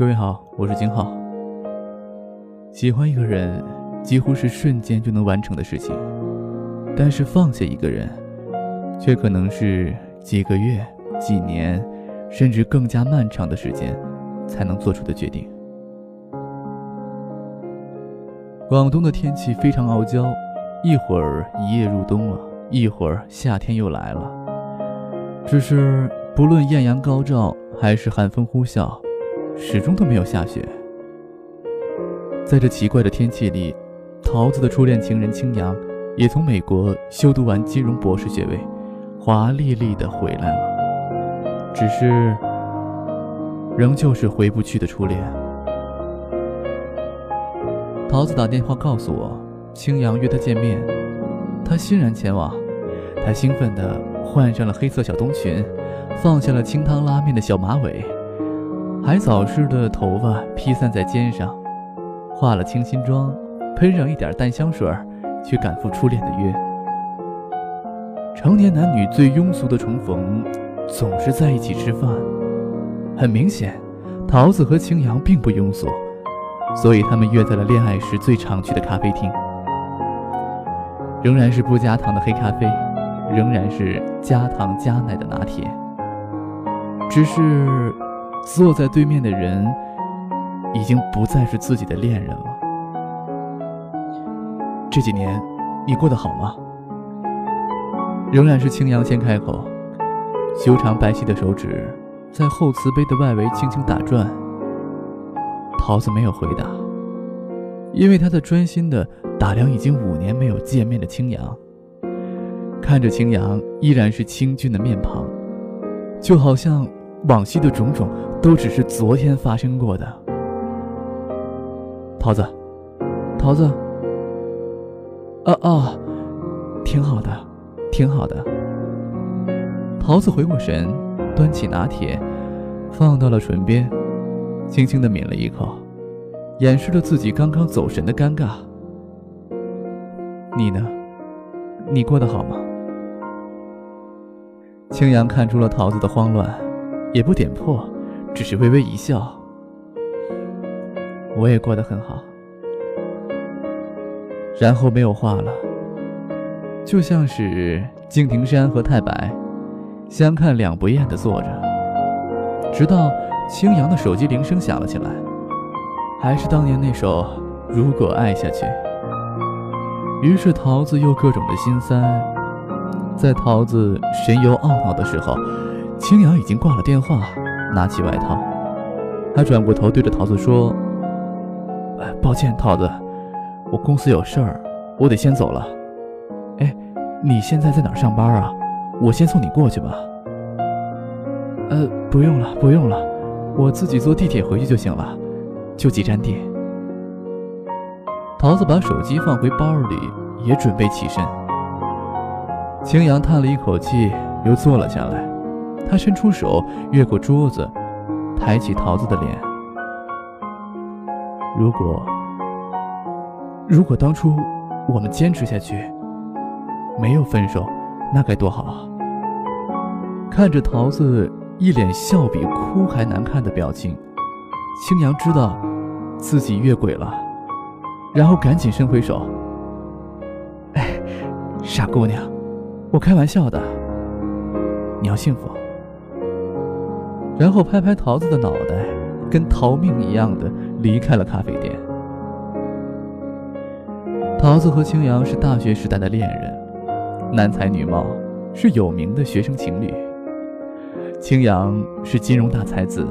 各位好，我是金浩。喜欢一个人，几乎是瞬间就能完成的事情，但是放下一个人，却可能是几个月、几年，甚至更加漫长的时间才能做出的决定。广东的天气非常傲娇，一会儿一夜入冬了，一会儿夏天又来了。只是不论艳阳高照，还是寒风呼啸。始终都没有下雪。在这奇怪的天气里，桃子的初恋情人青阳也从美国修读完金融博士学位，华丽丽的回来了。只是，仍旧是回不去的初恋。桃子打电话告诉我，青阳约她见面，她欣然前往。她兴奋地换上了黑色小冬裙，放下了清汤拉面的小马尾。海藻似的头发披散在肩上，化了清新妆，喷上一点淡香水，去赶赴初恋的约。成年男女最庸俗的重逢，总是在一起吃饭。很明显，桃子和青阳并不庸俗，所以他们约在了恋爱时最常去的咖啡厅。仍然是不加糖的黑咖啡，仍然是加糖加奶的拿铁，只是。坐在对面的人，已经不再是自己的恋人了。这几年，你过得好吗？仍然是青阳先开口，修长白皙的手指在厚瓷杯的外围轻轻打转。桃子没有回答，因为他在专心的打量已经五年没有见面的青阳，看着青阳依然是清俊的面庞，就好像往昔的种种。都只是昨天发生过的。桃子，桃子，啊啊，挺好的，挺好的。桃子回过神，端起拿铁，放到了唇边，轻轻的抿了一口，掩饰了自己刚刚走神的尴尬。你呢？你过得好吗？青阳看出了桃子的慌乱，也不点破。只是微微一笑，我也过得很好。然后没有话了，就像是敬亭山和太白相看两不厌的坐着，直到青阳的手机铃声响了起来，还是当年那首《如果爱下去》。于是桃子又各种的心塞，在桃子神游懊恼的时候，青阳已经挂了电话。拿起外套，他转过头对着桃子说：“，抱歉，桃子，我公司有事儿，我得先走了。哎，你现在在哪儿上班啊？我先送你过去吧。”“呃，不用了，不用了，我自己坐地铁回去就行了，就几站地。”桃子把手机放回包里，也准备起身。青阳叹了一口气，又坐了下来。他伸出手，越过桌子，抬起桃子的脸。如果，如果当初我们坚持下去，没有分手，那该多好啊！看着桃子一脸笑比哭还难看的表情，青阳知道自己越轨了，然后赶紧伸回手：“哎，傻姑娘，我开玩笑的，你要幸福。”然后拍拍桃子的脑袋，跟逃命一样的离开了咖啡店。桃子和青阳是大学时代的恋人，男才女貌，是有名的学生情侣。青阳是金融大才子，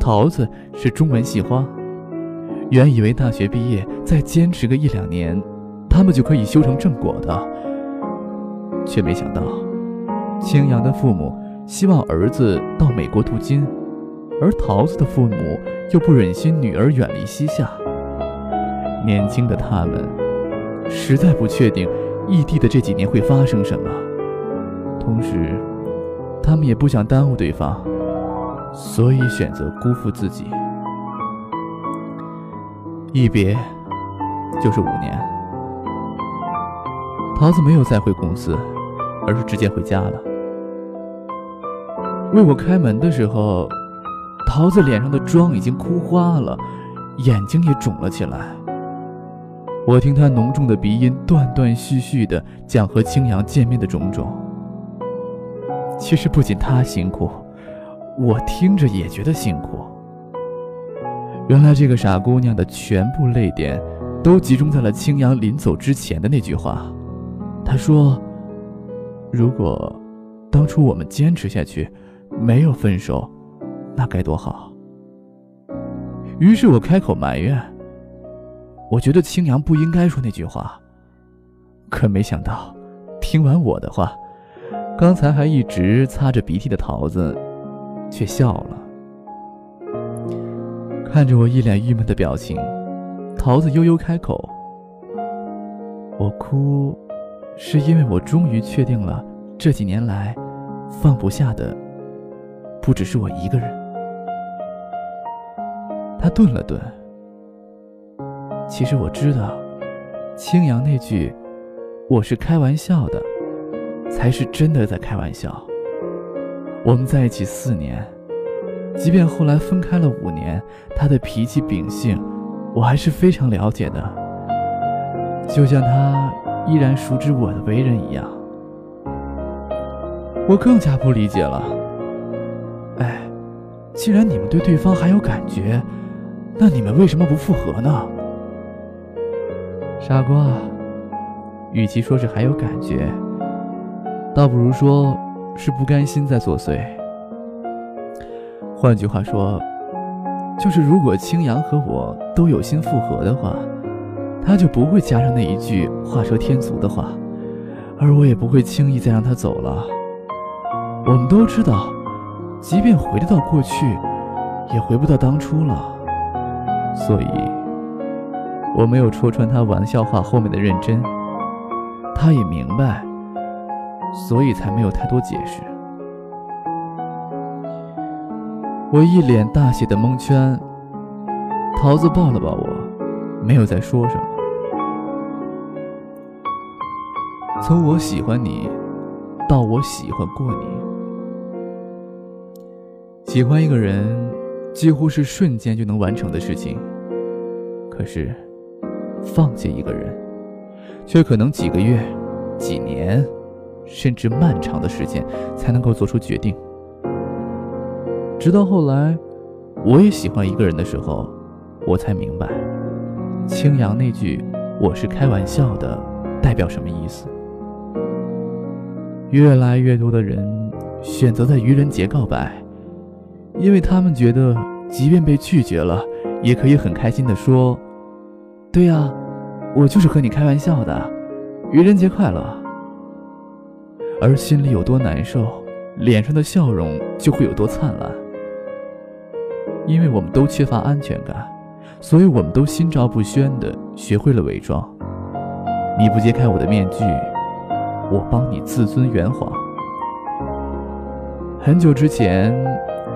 桃子是中文系花。原以为大学毕业再坚持个一两年，他们就可以修成正果的，却没想到，青阳的父母。希望儿子到美国镀金，而桃子的父母又不忍心女儿远离西夏。年轻的他们实在不确定异地的这几年会发生什么，同时，他们也不想耽误对方，所以选择辜负自己。一别就是五年。桃子没有再回公司，而是直接回家了。为我开门的时候，桃子脸上的妆已经哭花了，眼睛也肿了起来。我听她浓重的鼻音断断续续的讲和青阳见面的种种。其实不仅他辛苦，我听着也觉得辛苦。原来这个傻姑娘的全部泪点，都集中在了青阳临走之前的那句话。她说：“如果当初我们坚持下去，没有分手，那该多好。”于是我开口埋怨：“我觉得青阳不应该说那句话。”可没想到，听完我的话，刚才还一直擦着鼻涕的桃子，却笑了。看着我一脸郁闷的表情，桃子悠悠开口：“我哭，是因为我终于确定了，这几年来放不下的，不只是我一个人。”他顿了顿。其实我知道，青阳那句“我是开玩笑的”，才是真的在开玩笑。我们在一起四年。即便后来分开了五年，他的脾气秉性，我还是非常了解的。就像他依然熟知我的为人一样，我更加不理解了。既然你们对对方还有感觉，那你们为什么不复合呢？傻瓜，与其说是还有感觉，倒不如说是不甘心在作祟。换句话说，就是如果青阳和我都有心复合的话，他就不会加上那一句画蛇添足的话，而我也不会轻易再让他走了。我们都知道，即便回得到过去，也回不到当初了。所以，我没有戳穿他玩笑话后面的认真，他也明白，所以才没有太多解释。我一脸大写的蒙圈。桃子抱了抱我，没有再说什么。从我喜欢你，到我喜欢过你，喜欢一个人几乎是瞬间就能完成的事情。可是，放弃一个人，却可能几个月、几年，甚至漫长的时间才能够做出决定。直到后来，我也喜欢一个人的时候，我才明白，青阳那句“我是开玩笑的”代表什么意思。越来越多的人选择在愚人节告白，因为他们觉得，即便被拒绝了，也可以很开心的说：“对呀，我就是和你开玩笑的，愚人节快乐。”而心里有多难受，脸上的笑容就会有多灿烂。因为我们都缺乏安全感，所以我们都心照不宣地学会了伪装。你不揭开我的面具，我帮你自尊圆谎。很久之前，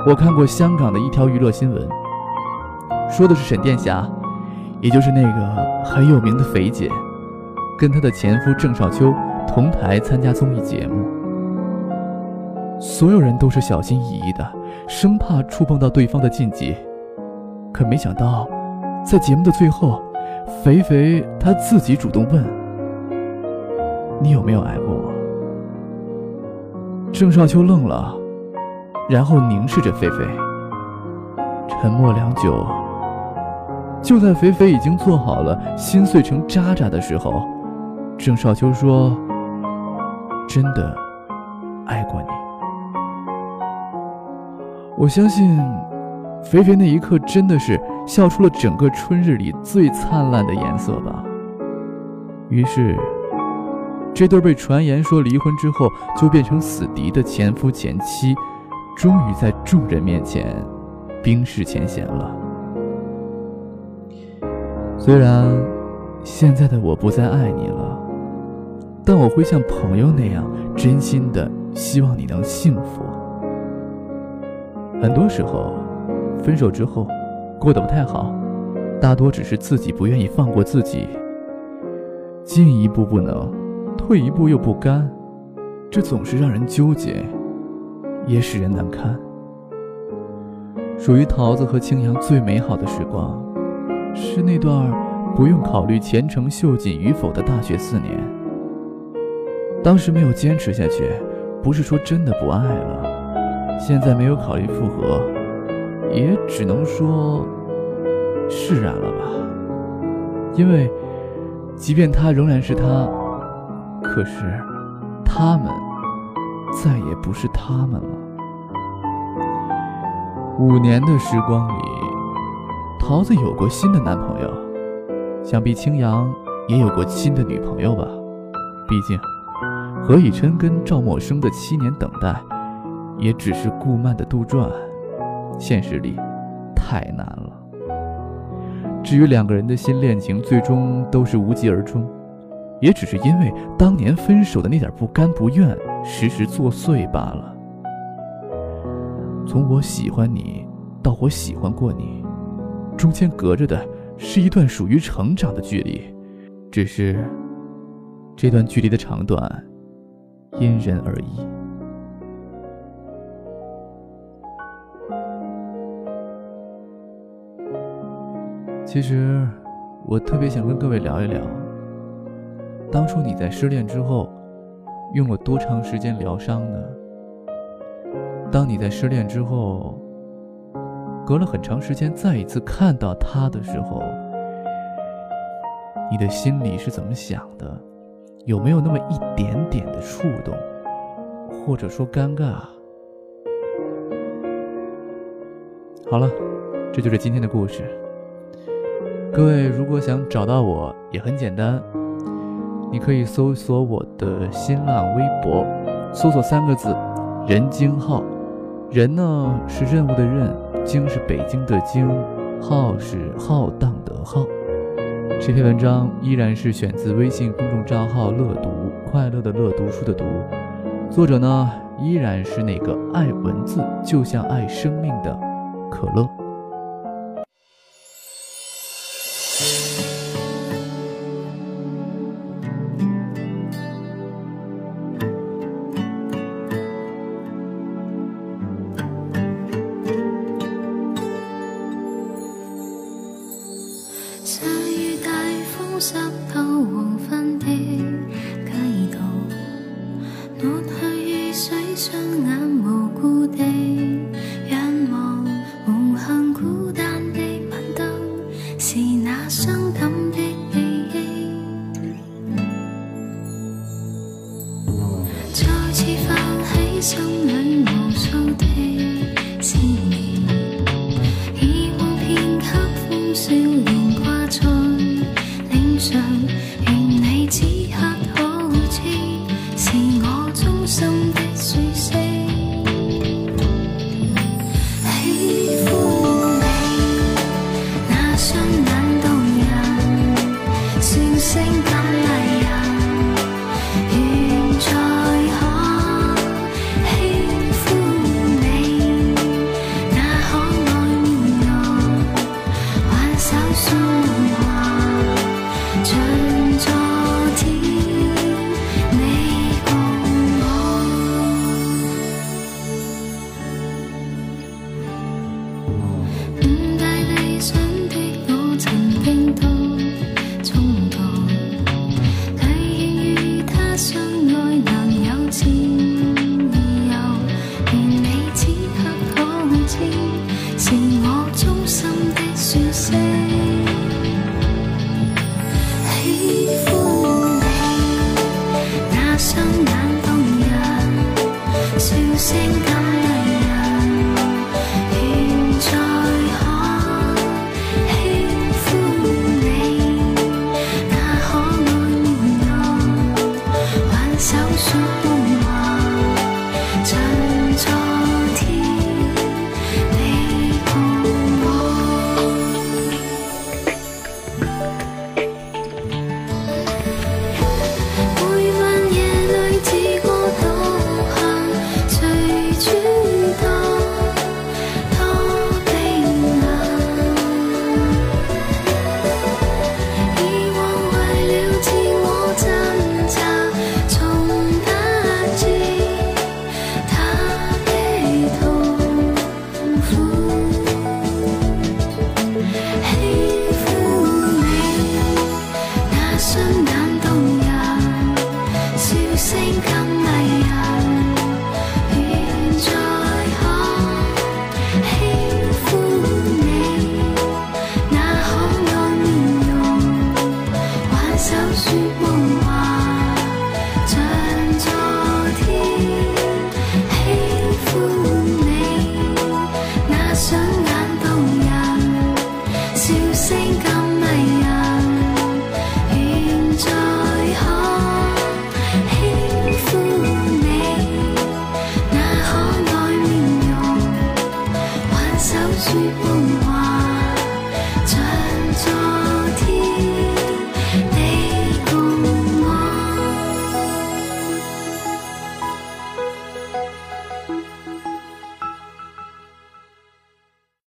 我看过香港的一条娱乐新闻，说的是沈殿霞，也就是那个很有名的肥姐，跟她的前夫郑少秋同台参加综艺节目，所有人都是小心翼翼的。生怕触碰到对方的禁忌，可没想到，在节目的最后，肥肥他自己主动问：“你有没有爱过我？”郑少秋愣了，然后凝视着菲菲，沉默良久。就在肥肥已经做好了心碎成渣渣的时候，郑少秋说：“真的爱过你。”我相信，肥肥那一刻真的是笑出了整个春日里最灿烂的颜色吧。于是，这对被传言说离婚之后就变成死敌的前夫前妻，终于在众人面前冰释前嫌了。虽然现在的我不再爱你了，但我会像朋友那样真心的希望你能幸福。很多时候，分手之后，过得不太好，大多只是自己不愿意放过自己。进一步不能，退一步又不甘，这总是让人纠结，也使人难堪。属于桃子和青阳最美好的时光，是那段不用考虑前程秀锦与否的大学四年。当时没有坚持下去，不是说真的不爱了，现在没有考虑复合，也只能说释然了吧。因为，即便他仍然是他，可是他们再也不是他们了。五年的时光里，桃子有过新的男朋友，想必青阳也有过新的女朋友吧。毕竟，何以琛跟赵默笙的七年等待，也只是顾漫的杜撰，现实里太难了。至于两个人的新恋情最终都是无疾而终，也只是因为当年分手的那点不甘不愿，时时作祟罢了。从我喜欢你到我喜欢过你，中间隔着的是一段属于成长的距离，只是这段距离的长短因人而异。其实，我特别想跟各位聊一聊，当初你在失恋之后用了多长时间疗伤呢？当你在失恋之后，隔了很长时间再一次看到他的时候，你的心里是怎么想的？有没有那么一点点的触动，或者说尴尬？好了，这就是今天的故事。各位，如果想找到我，也很简单，你可以搜索我的新浪微博，搜索三个字“任京浩”。人呢是任务的任，京是北京的京，浩是浩荡的浩。这篇文章依然是选自微信公众账号“乐读”，快乐的乐，读书的读。作者呢依然是那个爱文字就像爱生命的可乐。细雨大风，湿透我。衷心的说声喜欢你，那双眼动人笑声。